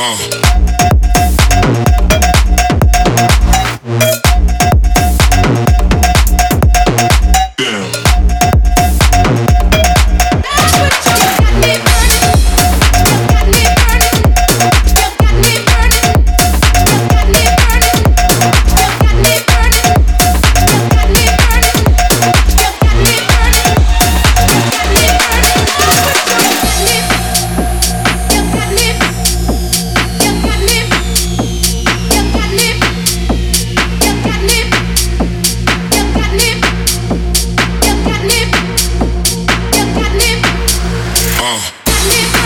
Uh. I you.